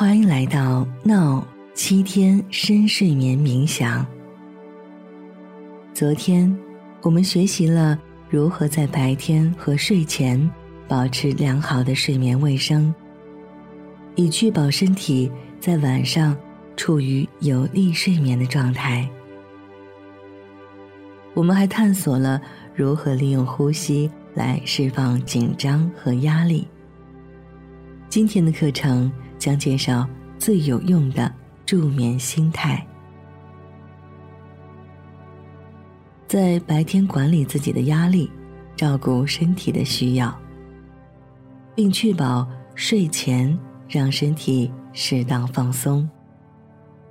欢迎来到闹七天深睡眠冥想。昨天我们学习了如何在白天和睡前保持良好的睡眠卫生，以确保身体在晚上处于有利睡眠的状态。我们还探索了如何利用呼吸来释放紧张和压力。今天的课程。将介绍最有用的助眠心态。在白天管理自己的压力，照顾身体的需要，并确保睡前让身体适当放松，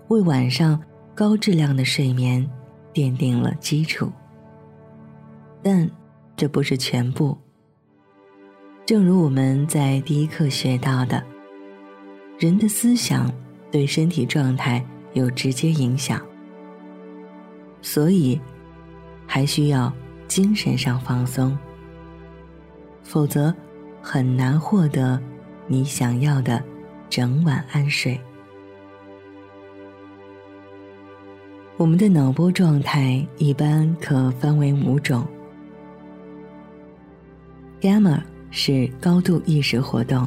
为晚上高质量的睡眠奠定了基础。但这不是全部。正如我们在第一课学到的。人的思想对身体状态有直接影响，所以还需要精神上放松，否则很难获得你想要的整晚安睡。我们的脑波状态一般可分为五种：gamma 是高度意识活动。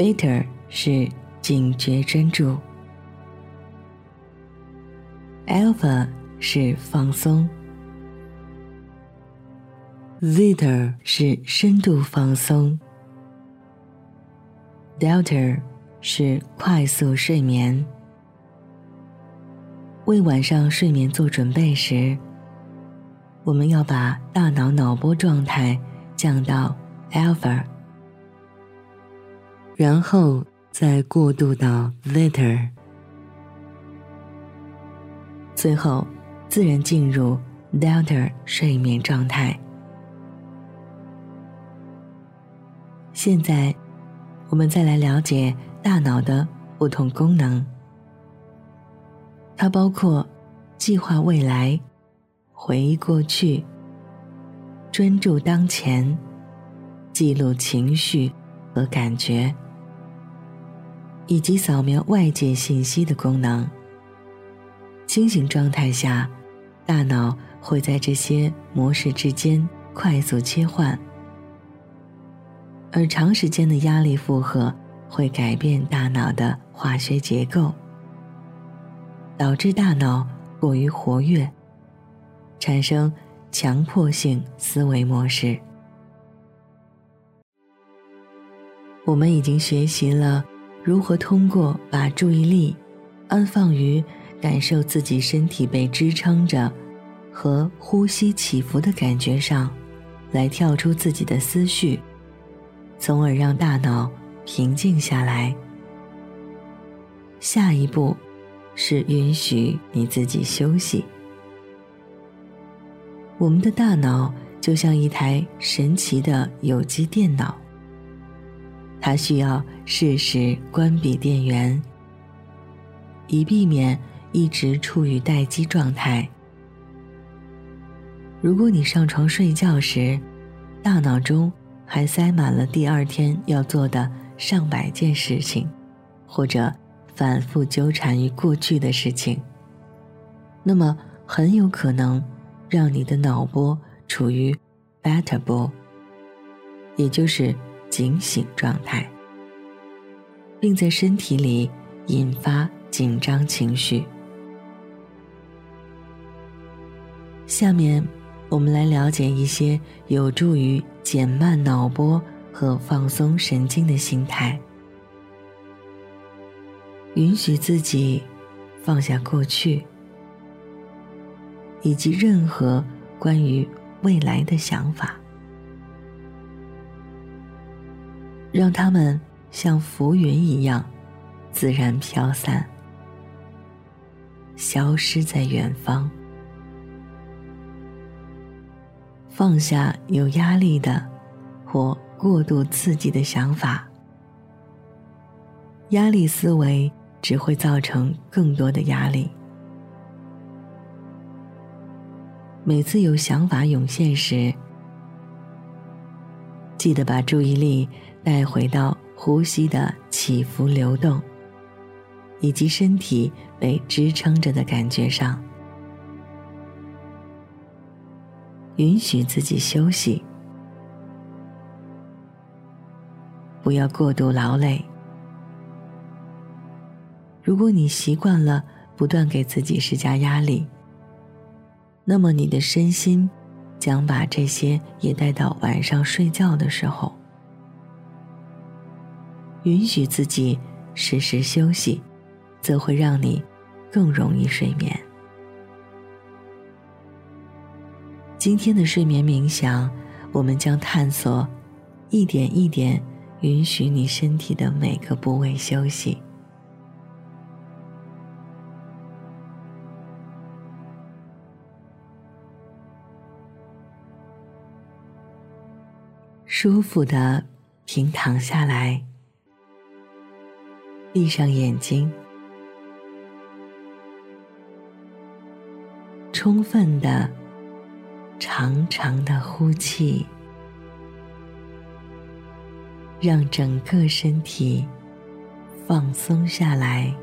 Beta 是警觉专注，Alpha 是放松，Zeta 是深度放松，Delta 是快速睡眠。为晚上睡眠做准备时，我们要把大脑脑波状态降到 Alpha。然后再过渡到 later，最后自然进入 delta 睡眠状态。现在，我们再来了解大脑的不同功能。它包括计划未来、回忆过去、专注当前、记录情绪和感觉。以及扫描外界信息的功能。清醒状态下，大脑会在这些模式之间快速切换，而长时间的压力负荷会改变大脑的化学结构，导致大脑过于活跃，产生强迫性思维模式。我们已经学习了。如何通过把注意力安放于感受自己身体被支撑着和呼吸起伏的感觉上，来跳出自己的思绪，从而让大脑平静下来？下一步是允许你自己休息。我们的大脑就像一台神奇的有机电脑。它需要适时关闭电源，以避免一直处于待机状态。如果你上床睡觉时，大脑中还塞满了第二天要做的上百件事情，或者反复纠缠于过去的事情，那么很有可能让你的脑波处于 beta 波，也就是。警醒状态，并在身体里引发紧张情绪。下面，我们来了解一些有助于减慢脑波和放松神经的心态。允许自己放下过去，以及任何关于未来的想法。让它们像浮云一样自然飘散，消失在远方。放下有压力的或过度刺激的想法，压力思维只会造成更多的压力。每次有想法涌现时，记得把注意力。带回到呼吸的起伏流动，以及身体被支撑着的感觉上。允许自己休息，不要过度劳累。如果你习惯了不断给自己施加压力，那么你的身心将把这些也带到晚上睡觉的时候。允许自己适时休息，则会让你更容易睡眠。今天的睡眠冥想，我们将探索一点一点允许你身体的每个部位休息，舒服的平躺下来，闭上眼睛，充分的。长长的呼气，让整个身体放松下来，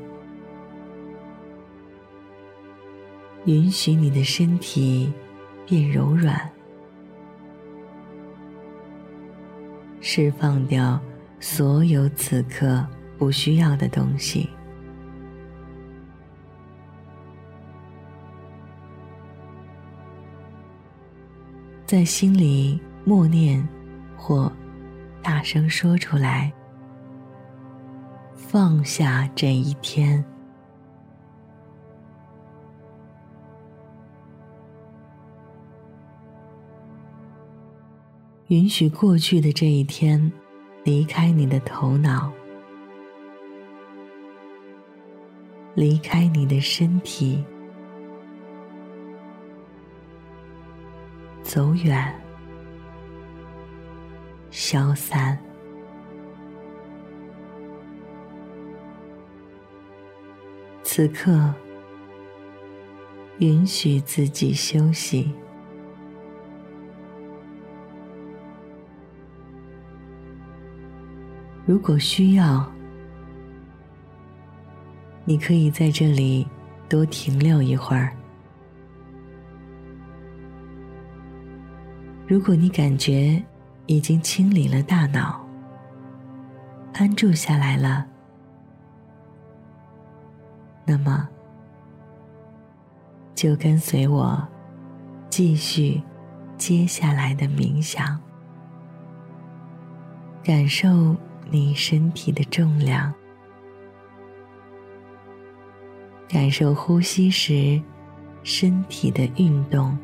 允许你的身体变柔软，释放掉所有此刻不需要的东西。在心里默念，或大声说出来：“放下这一天，允许过去的这一天离开你的头脑，离开你的身体。”走远，消散。此刻，允许自己休息。如果需要，你可以在这里多停留一会儿。如果你感觉已经清理了大脑，安住下来了，那么就跟随我继续接下来的冥想，感受你身体的重量，感受呼吸时身体的运动。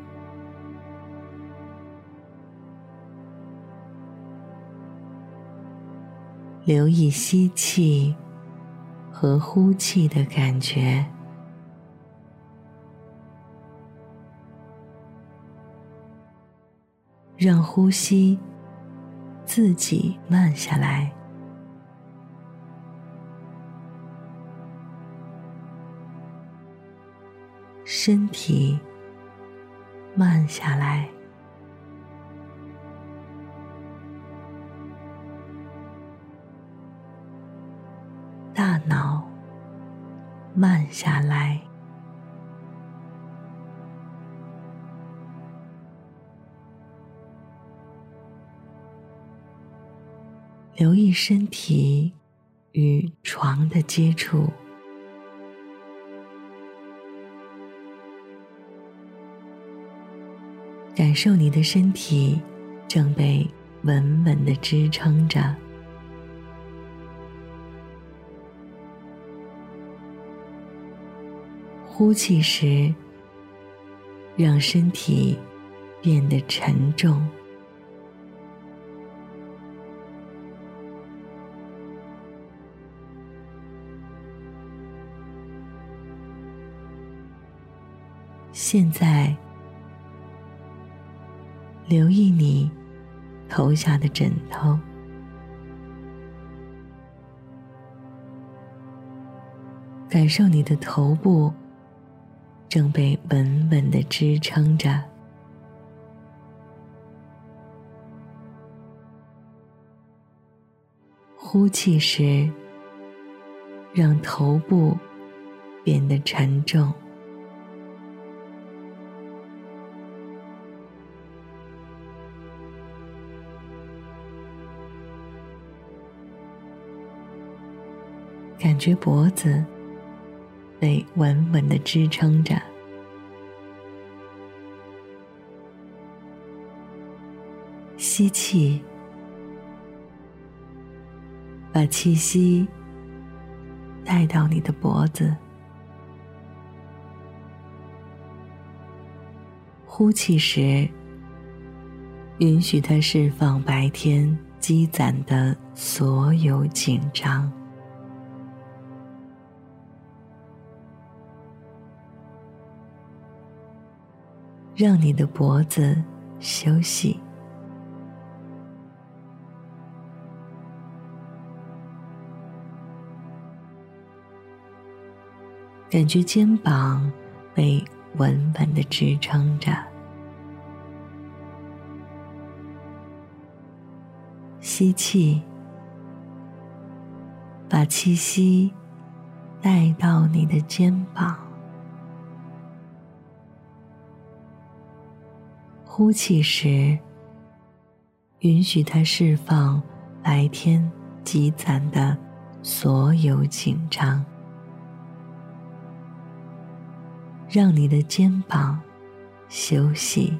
留意吸气和呼气的感觉，让呼吸自己慢下来，身体慢下来。大脑慢下来，留意身体与床的接触，感受你的身体正被稳稳的支撑着。呼气时，让身体变得沉重。现在，留意你头下的枕头，感受你的头部。正被稳稳的支撑着。呼气时，让头部变得沉重。感觉脖子被稳稳的支撑着，吸气，把气息带到你的脖子；呼气时，允许它释放白天积攒的所有紧张。让你的脖子休息，感觉肩膀被稳稳的支撑着。吸气，把气息带到你的肩膀。呼气时，允许它释放白天积攒的所有紧张，让你的肩膀休息。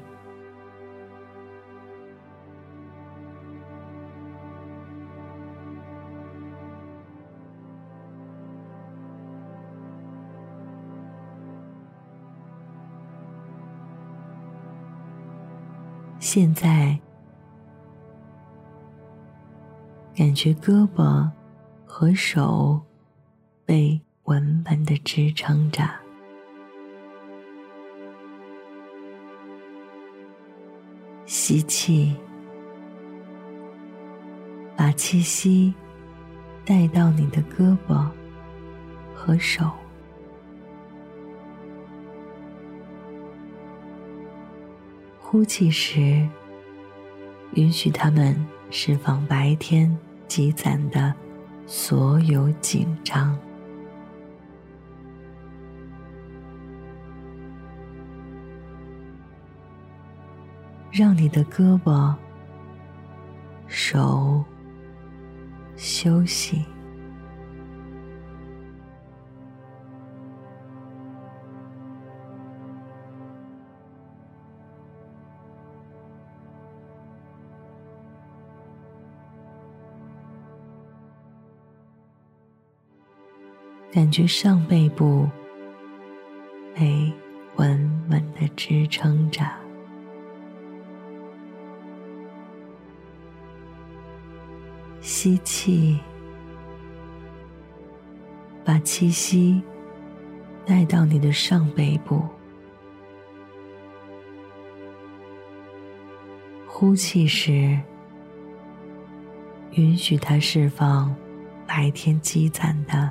现在，感觉胳膊和手被稳稳的支撑着。吸气，把气息带到你的胳膊和手。呼气时，允许他们释放白天积攒的所有紧张，让你的胳膊、手休息。感觉上背部被稳稳的支撑着，吸气，把气息带到你的上背部，呼气时，允许它释放白天积攒的。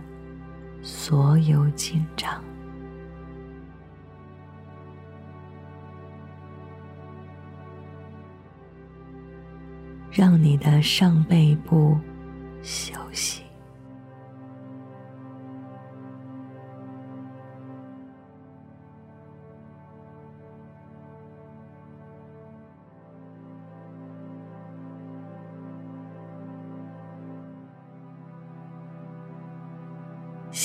所有紧张，让你的上背部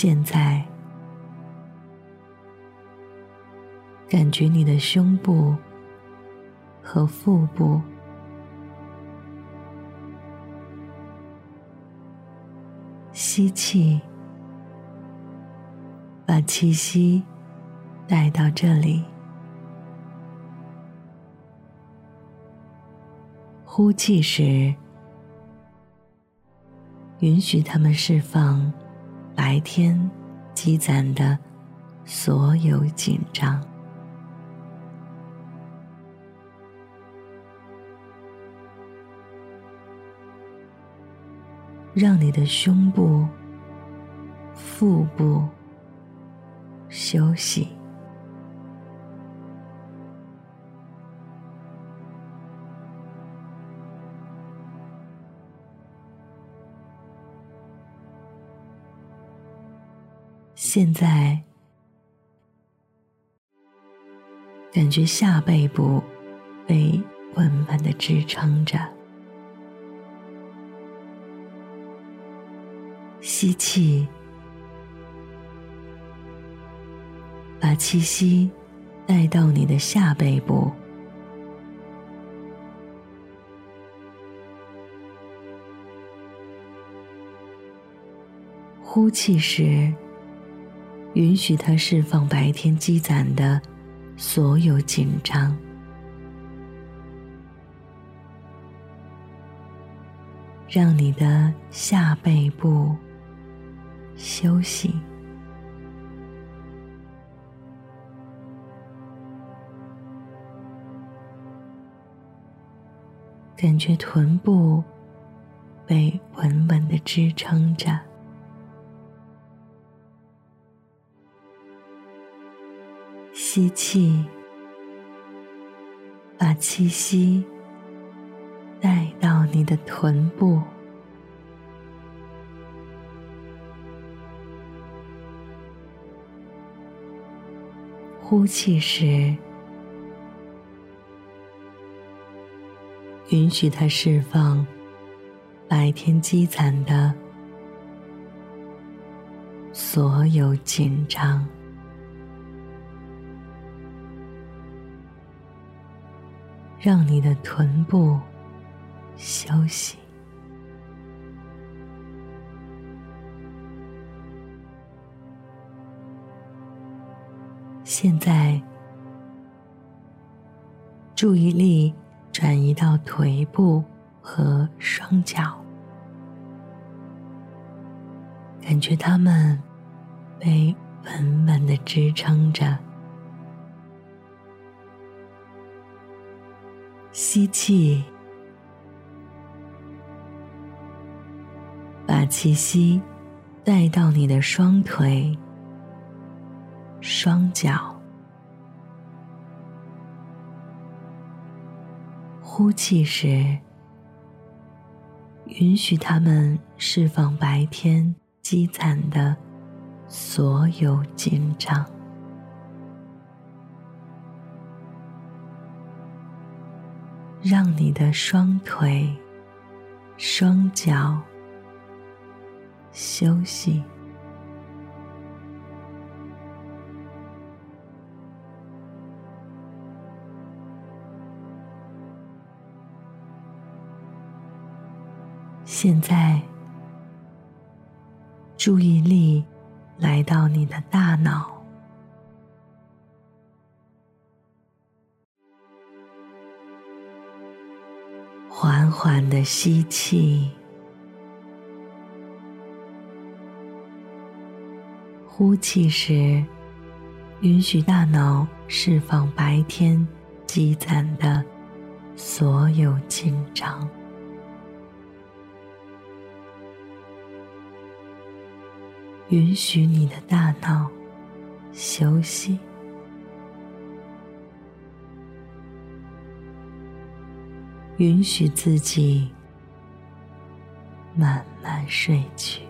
现在，感觉你的胸部和腹部，吸气，把气息带到这里；呼气时，允许它们释放。白天积攒的所有紧张，让你的胸部、腹部休息。现在，感觉下背部被稳稳的支撑着。吸气，把气息带到你的下背部。呼气时，允许它释放白天积攒的所有紧张，让你的下背部休息，感觉臀部被稳稳的支撑着。吸气，把气息带到你的臀部；呼气时，允许它释放白天积攒的所有紧张。让你的臀部休息。现在，注意力转移到腿部和双脚，感觉它们被稳稳的支撑着。吸气，把气息带到你的双腿、双脚。呼气时，允许他们释放白天积攒的所有紧张。让你的双腿、双脚休息。现在，注意力来到你的大脑。缓缓的吸气，呼气时，允许大脑释放白天积攒的所有紧张，允许你的大脑休息。允许自己慢慢睡去。